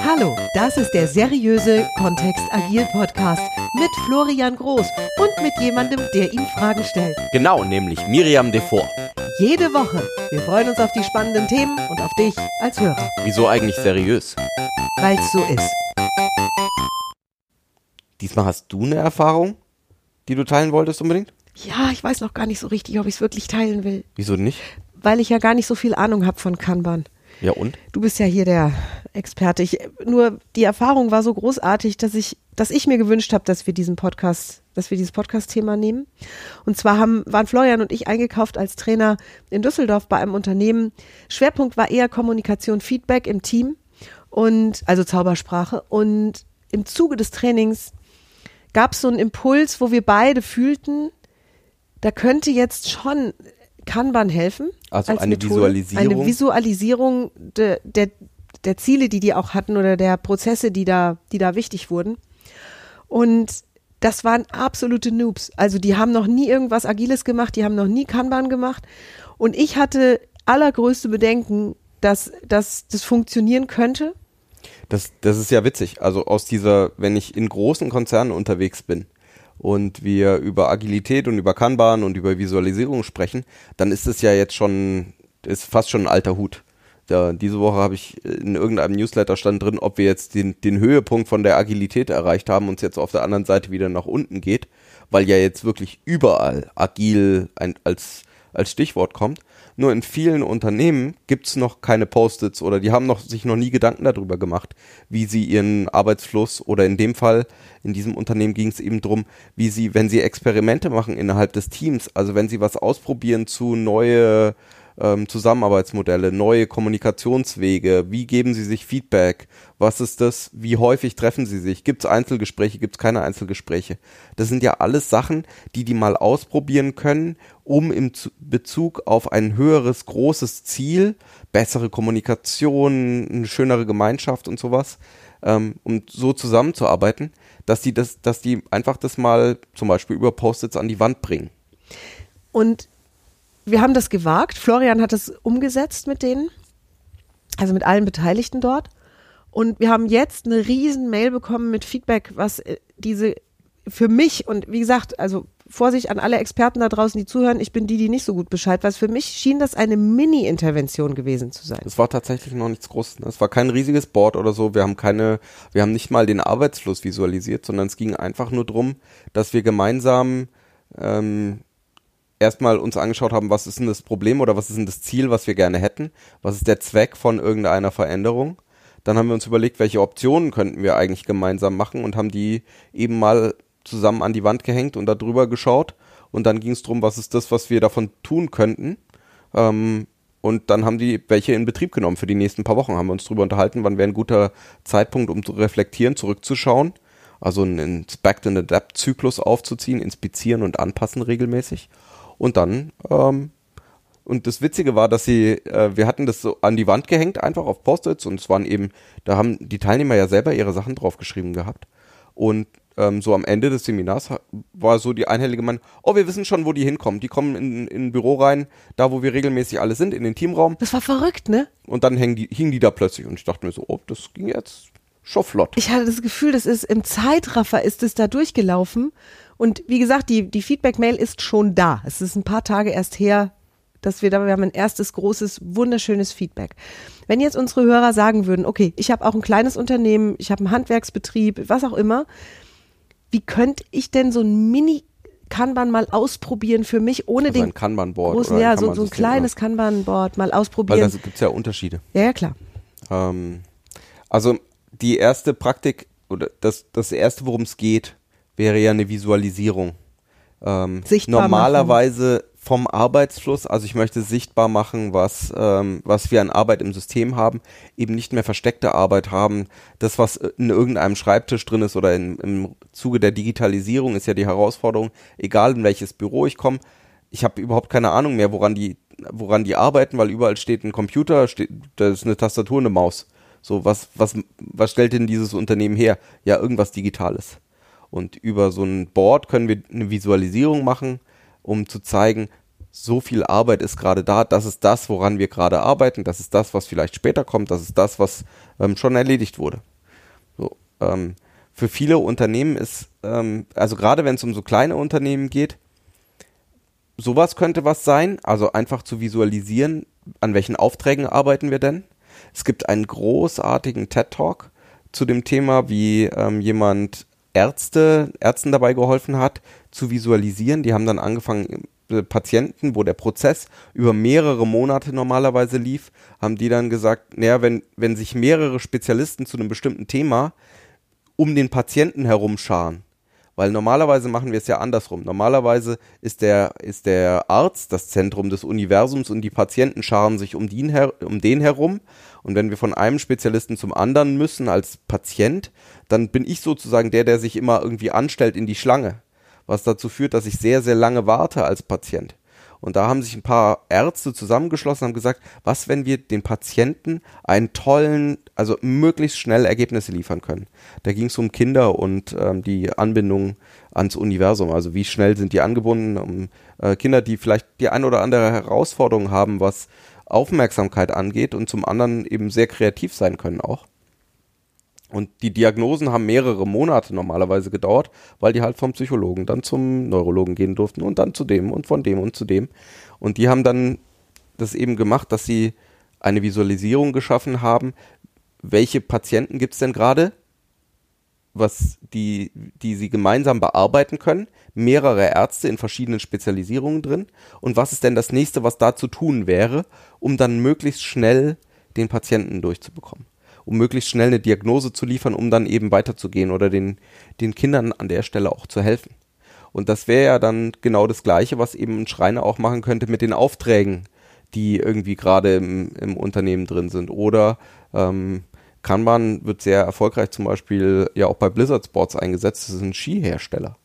Hallo, das ist der seriöse Kontext Agil Podcast mit Florian Groß und mit jemandem, der ihm Fragen stellt. Genau, nämlich Miriam Devor. Jede Woche. Wir freuen uns auf die spannenden Themen und auf dich als Hörer, Wieso eigentlich seriös? weil es so ist. Diesmal hast du eine Erfahrung, die du teilen wolltest unbedingt? Ja, ich weiß noch gar nicht so richtig, ob ich es wirklich teilen will, Wieso nicht? weil ich ja gar nicht so viel Ahnung habe von Kanban. Ja und? Du bist ja hier der Experte. Ich, nur die Erfahrung war so großartig, dass ich, dass ich mir gewünscht habe, dass wir diesen Podcast, dass wir dieses Podcast-Thema nehmen. Und zwar haben, waren Florian und ich eingekauft als Trainer in Düsseldorf bei einem Unternehmen. Schwerpunkt war eher Kommunikation, Feedback im Team und also Zaubersprache. Und im Zuge des Trainings gab es so einen Impuls, wo wir beide fühlten, da könnte jetzt schon Kanban helfen. Also als eine Methode. Visualisierung? Eine Visualisierung de, der, der Ziele, die die auch hatten oder der Prozesse, die da, die da wichtig wurden. Und das waren absolute Noobs. Also die haben noch nie irgendwas Agiles gemacht, die haben noch nie Kanban gemacht. Und ich hatte allergrößte Bedenken, dass, dass das funktionieren könnte. Das, das ist ja witzig. Also aus dieser, wenn ich in großen Konzernen unterwegs bin und wir über Agilität und über Kanban und über Visualisierung sprechen, dann ist es ja jetzt schon, ist fast schon ein alter Hut. Da, diese Woche habe ich in irgendeinem Newsletter stand drin, ob wir jetzt den, den Höhepunkt von der Agilität erreicht haben und es jetzt auf der anderen Seite wieder nach unten geht, weil ja jetzt wirklich überall agil ein, als, als Stichwort kommt. Nur in vielen Unternehmen gibt's noch keine Post-its oder die haben noch, sich noch nie Gedanken darüber gemacht, wie sie ihren Arbeitsfluss oder in dem Fall, in diesem Unternehmen ging es eben drum, wie sie, wenn sie Experimente machen innerhalb des Teams, also wenn sie was ausprobieren zu neue ähm, Zusammenarbeitsmodelle, neue Kommunikationswege, wie geben sie sich Feedback, was ist das, wie häufig treffen sie sich, gibt es Einzelgespräche, gibt es keine Einzelgespräche. Das sind ja alles Sachen, die die mal ausprobieren können, um im Zu- Bezug auf ein höheres, großes Ziel, bessere Kommunikation, eine schönere Gemeinschaft und sowas, ähm, um so zusammenzuarbeiten, dass die das, dass die einfach das mal zum Beispiel über Post-its an die Wand bringen. Und wir haben das gewagt. Florian hat es umgesetzt mit denen, also mit allen Beteiligten dort. Und wir haben jetzt eine riesen Mail bekommen mit Feedback, was äh, diese für mich und wie gesagt, also Vorsicht an alle Experten da draußen, die zuhören, ich bin die, die nicht so gut Bescheid weiß. Für mich schien das eine Mini-Intervention gewesen zu sein. Es war tatsächlich noch nichts Großes. Es war kein riesiges Board oder so. Wir haben keine, wir haben nicht mal den Arbeitsfluss visualisiert, sondern es ging einfach nur drum, dass wir gemeinsam ähm, erstmal uns angeschaut haben, was ist denn das Problem oder was ist denn das Ziel, was wir gerne hätten? Was ist der Zweck von irgendeiner Veränderung? Dann haben wir uns überlegt, welche Optionen könnten wir eigentlich gemeinsam machen und haben die eben mal zusammen an die Wand gehängt und da drüber geschaut. Und dann ging es darum, was ist das, was wir davon tun könnten. Ähm, und dann haben die welche in Betrieb genommen für die nächsten paar Wochen. Haben wir uns darüber unterhalten, wann wäre ein guter Zeitpunkt, um zu reflektieren, zurückzuschauen. Also einen Inspect and Adapt Zyklus aufzuziehen, inspizieren und anpassen regelmäßig. Und dann, ähm, und das Witzige war, dass sie, äh, wir hatten das so an die Wand gehängt, einfach auf Post-its und es waren eben, da haben die Teilnehmer ja selber ihre Sachen draufgeschrieben gehabt. Und ähm, so am Ende des Seminars war so die einhellige Meinung, oh, wir wissen schon, wo die hinkommen. Die kommen in, in ein Büro rein, da wo wir regelmäßig alle sind, in den Teamraum. Das war verrückt, ne? Und dann hängen die, hingen die da plötzlich. Und ich dachte mir so, oh, das ging jetzt schon flott. Ich hatte das Gefühl, das ist im Zeitraffer ist es da durchgelaufen. Und wie gesagt, die, die Feedback-Mail ist schon da. Es ist ein paar Tage erst her, dass wir da, wir haben ein erstes großes, wunderschönes Feedback. Wenn jetzt unsere Hörer sagen würden, okay, ich habe auch ein kleines Unternehmen, ich habe einen Handwerksbetrieb, was auch immer, wie könnte ich denn so ein Mini Kanban mal ausprobieren für mich, ohne Also den ein Kanban-Board großen, ja, so, so ein kleines Kanban-Board mal Weil ausprobieren. da gibt's ja Unterschiede. ja, ja, klar. Ähm, also die erste Praktik oder das, das erste, worum es geht, wäre ja eine Visualisierung. Ähm, Sichtbar normalerweise vom Arbeitsfluss, also ich möchte sichtbar machen, was, ähm, was wir an Arbeit im System haben, eben nicht mehr versteckte Arbeit haben. Das, was in irgendeinem Schreibtisch drin ist oder in, im Zuge der Digitalisierung ist ja die Herausforderung, egal in welches Büro ich komme, ich habe überhaupt keine Ahnung mehr, woran die, woran die arbeiten, weil überall steht ein Computer, steht, da ist eine Tastatur, eine Maus. So, was, was, was stellt denn dieses Unternehmen her? Ja, irgendwas Digitales. Und über so ein Board können wir eine Visualisierung machen, um zu zeigen, so viel Arbeit ist gerade da, das ist das, woran wir gerade arbeiten, das ist das, was vielleicht später kommt, das ist das, was ähm, schon erledigt wurde. So, ähm, für viele Unternehmen ist, ähm, also gerade wenn es um so kleine Unternehmen geht, sowas könnte was sein, also einfach zu visualisieren, an welchen Aufträgen arbeiten wir denn. Es gibt einen großartigen TED Talk zu dem Thema, wie ähm, jemand Ärzte, Ärzten dabei geholfen hat, zu visualisieren. Die haben dann angefangen, äh, Patienten, wo der Prozess über mehrere Monate normalerweise lief, haben die dann gesagt, naja, wenn, wenn sich mehrere Spezialisten zu einem bestimmten Thema um den Patienten herumscharen, weil normalerweise machen wir es ja andersrum. Normalerweise ist der, ist der Arzt das Zentrum des Universums und die Patienten scharen sich um den, her, um den herum. Und wenn wir von einem Spezialisten zum anderen müssen als Patient, dann bin ich sozusagen der, der sich immer irgendwie anstellt in die Schlange. Was dazu führt, dass ich sehr, sehr lange warte als Patient. Und da haben sich ein paar Ärzte zusammengeschlossen und haben gesagt, was, wenn wir den Patienten einen tollen, also möglichst schnell Ergebnisse liefern können. Da ging es um Kinder und ähm, die Anbindung ans Universum. Also wie schnell sind die angebunden, um äh, Kinder, die vielleicht die ein oder andere Herausforderung haben, was Aufmerksamkeit angeht und zum anderen eben sehr kreativ sein können auch. Und die Diagnosen haben mehrere Monate normalerweise gedauert, weil die halt vom Psychologen dann zum Neurologen gehen durften und dann zu dem und von dem und zu dem. Und die haben dann das eben gemacht, dass sie eine Visualisierung geschaffen haben, welche Patienten gibt es denn gerade, was die, die sie gemeinsam bearbeiten können, mehrere Ärzte in verschiedenen Spezialisierungen drin. Und was ist denn das nächste, was da zu tun wäre, um dann möglichst schnell den Patienten durchzubekommen um möglichst schnell eine Diagnose zu liefern, um dann eben weiterzugehen oder den, den Kindern an der Stelle auch zu helfen. Und das wäre ja dann genau das Gleiche, was eben ein Schreiner auch machen könnte mit den Aufträgen, die irgendwie gerade im, im Unternehmen drin sind. Oder ähm, Kanban wird sehr erfolgreich zum Beispiel ja auch bei Blizzard Sports eingesetzt. Das ist ein Skihersteller.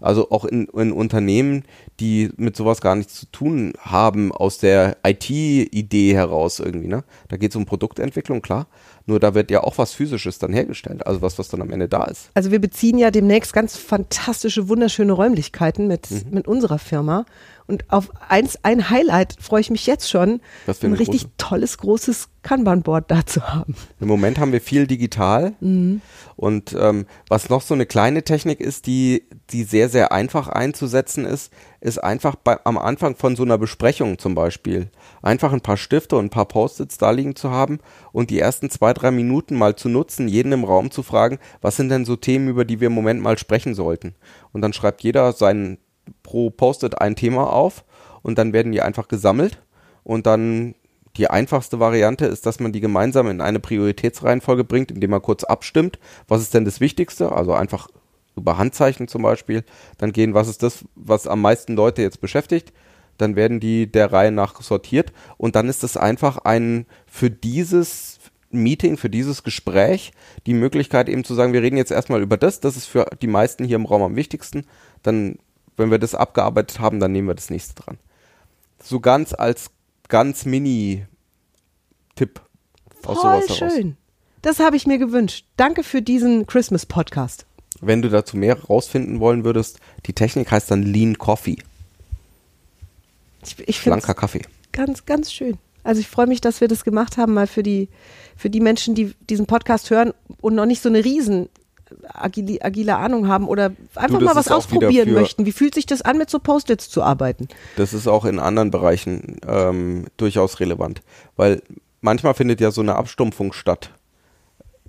Also auch in, in Unternehmen, die mit sowas gar nichts zu tun haben, aus der IT-Idee heraus irgendwie. Ne? Da geht es um Produktentwicklung, klar. Nur da wird ja auch was Physisches dann hergestellt, also was, was dann am Ende da ist. Also wir beziehen ja demnächst ganz fantastische, wunderschöne Räumlichkeiten mit, mhm. mit unserer Firma. Und auf eins, ein Highlight freue ich mich jetzt schon, ein richtig große. tolles, großes Kanban-Board da zu haben. Im Moment haben wir viel digital. Mhm. Und ähm, was noch so eine kleine Technik ist, die, die sehr, sehr einfach einzusetzen ist, ist einfach bei, am Anfang von so einer Besprechung zum Beispiel einfach ein paar Stifte und ein paar Post-its da liegen zu haben und die ersten zwei, drei Minuten mal zu nutzen, jeden im Raum zu fragen, was sind denn so Themen, über die wir im Moment mal sprechen sollten. Und dann schreibt jeder seinen pro Post-it ein Thema auf und dann werden die einfach gesammelt. Und dann die einfachste Variante ist, dass man die gemeinsam in eine Prioritätsreihenfolge bringt, indem man kurz abstimmt, was ist denn das Wichtigste, also einfach über Handzeichen zum Beispiel, dann gehen, was ist das, was am meisten Leute jetzt beschäftigt, dann werden die der Reihe nach sortiert. Und dann ist es einfach ein für dieses Meeting, für dieses Gespräch die Möglichkeit eben zu sagen, wir reden jetzt erstmal über das, das ist für die meisten hier im Raum am wichtigsten, dann wenn wir das abgearbeitet haben, dann nehmen wir das nächste dran. So ganz als ganz Mini-Tipp aus Voll sowas heraus. schön. Das habe ich mir gewünscht. Danke für diesen Christmas-Podcast. Wenn du dazu mehr rausfinden wollen würdest, die Technik heißt dann Lean Coffee. Ich, ich Blanker Kaffee. Ganz, ganz schön. Also ich freue mich, dass wir das gemacht haben, mal für die, für die Menschen, die diesen Podcast hören und noch nicht so eine riesen agile, agile Ahnung haben oder einfach du, mal was ausprobieren möchten. Wie fühlt sich das an, mit so Post-its zu arbeiten? Das ist auch in anderen Bereichen ähm, durchaus relevant, weil manchmal findet ja so eine Abstumpfung statt,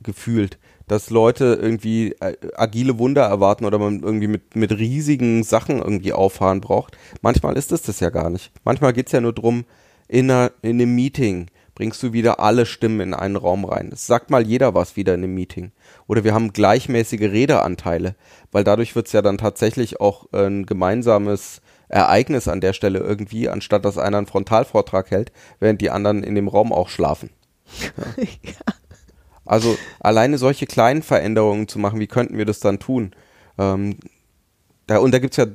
gefühlt, dass Leute irgendwie äh, agile Wunder erwarten oder man irgendwie mit, mit riesigen Sachen irgendwie auffahren braucht. Manchmal ist es das ja gar nicht. Manchmal geht es ja nur darum, in, einer, in einem Meeting bringst du wieder alle Stimmen in einen Raum rein. Es sagt mal jeder was wieder in einem Meeting oder wir haben gleichmäßige Redeanteile, weil dadurch wird es ja dann tatsächlich auch ein gemeinsames Ereignis an der Stelle irgendwie, anstatt dass einer einen Frontalvortrag hält, während die anderen in dem Raum auch schlafen. Ja. ja. Also alleine solche kleinen Veränderungen zu machen, wie könnten wir das dann tun? Ähm, da, und da gibt es ja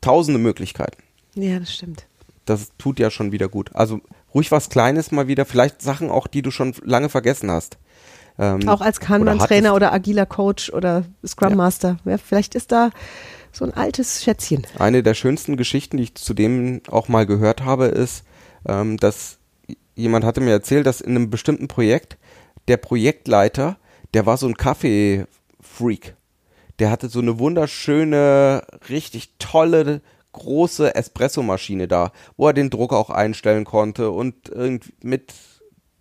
tausende Möglichkeiten. Ja, das stimmt. Das tut ja schon wieder gut. Also ruhig was Kleines mal wieder, vielleicht Sachen auch, die du schon lange vergessen hast. Ähm, auch als Kanban-Trainer oder, oder, agiler Coach oder Scrum Master. Ja. Vielleicht ist da so ein altes Schätzchen. Eine der schönsten Geschichten, die ich zudem auch mal gehört habe, ist, ähm, dass jemand hatte mir erzählt, dass in einem bestimmten Projekt der Projektleiter, der war so ein Kaffee-Freak. Der hatte so eine wunderschöne, richtig tolle, große Espresso-Maschine da, wo er den Druck auch einstellen konnte und irgendwie mit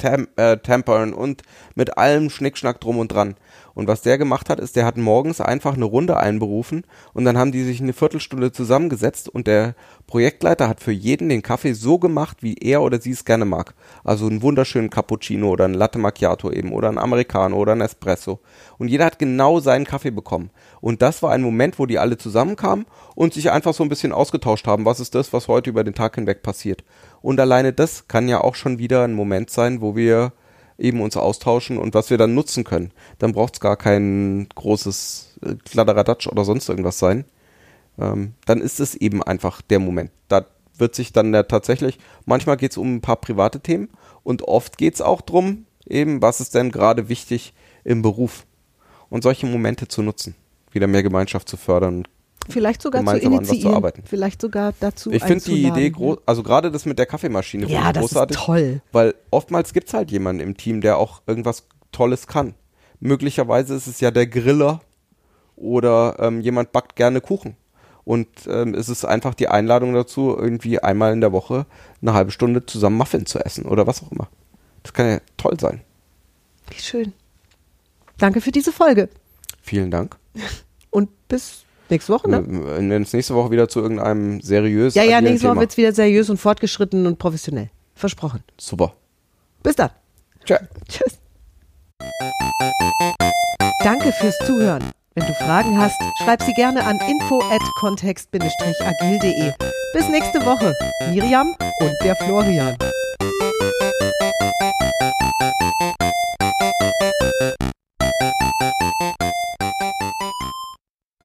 Tem äh, Tempern und mit allem Schnickschnack drum und dran. Und was der gemacht hat, ist, der hat morgens einfach eine Runde einberufen und dann haben die sich eine Viertelstunde zusammengesetzt und der Projektleiter hat für jeden den Kaffee so gemacht, wie er oder sie es gerne mag. Also einen wunderschönen Cappuccino oder einen Latte Macchiato eben oder einen Americano oder einen Espresso. Und jeder hat genau seinen Kaffee bekommen. Und das war ein Moment, wo die alle zusammenkamen und sich einfach so ein bisschen ausgetauscht haben. Was ist das, was heute über den Tag hinweg passiert? Und alleine das kann ja auch schon wieder ein Moment sein, wo wir eben uns austauschen und was wir dann nutzen können. Dann braucht es gar kein großes äh, Kladderadatsch oder sonst irgendwas sein. Ähm, dann ist es eben einfach der Moment. Da wird sich dann ja tatsächlich, manchmal geht es um ein paar private Themen und oft geht es auch darum, eben, was ist denn gerade wichtig im Beruf. Und solche Momente zu nutzen, wieder mehr Gemeinschaft zu fördern, Vielleicht sogar zu initiieren. arbeiten. Vielleicht sogar dazu Ich finde die Idee groß, also gerade das mit der Kaffeemaschine Ja, das großartig. ist toll. Weil oftmals gibt es halt jemanden im Team, der auch irgendwas Tolles kann. Möglicherweise ist es ja der Griller oder ähm, jemand backt gerne Kuchen. Und ähm, es ist einfach die Einladung dazu, irgendwie einmal in der Woche eine halbe Stunde zusammen Muffin zu essen oder was auch immer. Das kann ja toll sein. Wie schön. Danke für diese Folge. Vielen Dank. Und bis nächste Woche, ne? Wir nennen uns nächste Woche wieder zu irgendeinem seriös Ja, ja, nächste Woche Thema. wird's wieder seriös und fortgeschritten und professionell. Versprochen. Super. Bis dann. Tschö. Tschüss. Danke fürs Zuhören. Wenn du Fragen hast, schreib sie gerne an info at kontext-agil.de. Bis nächste Woche. Miriam und der Florian.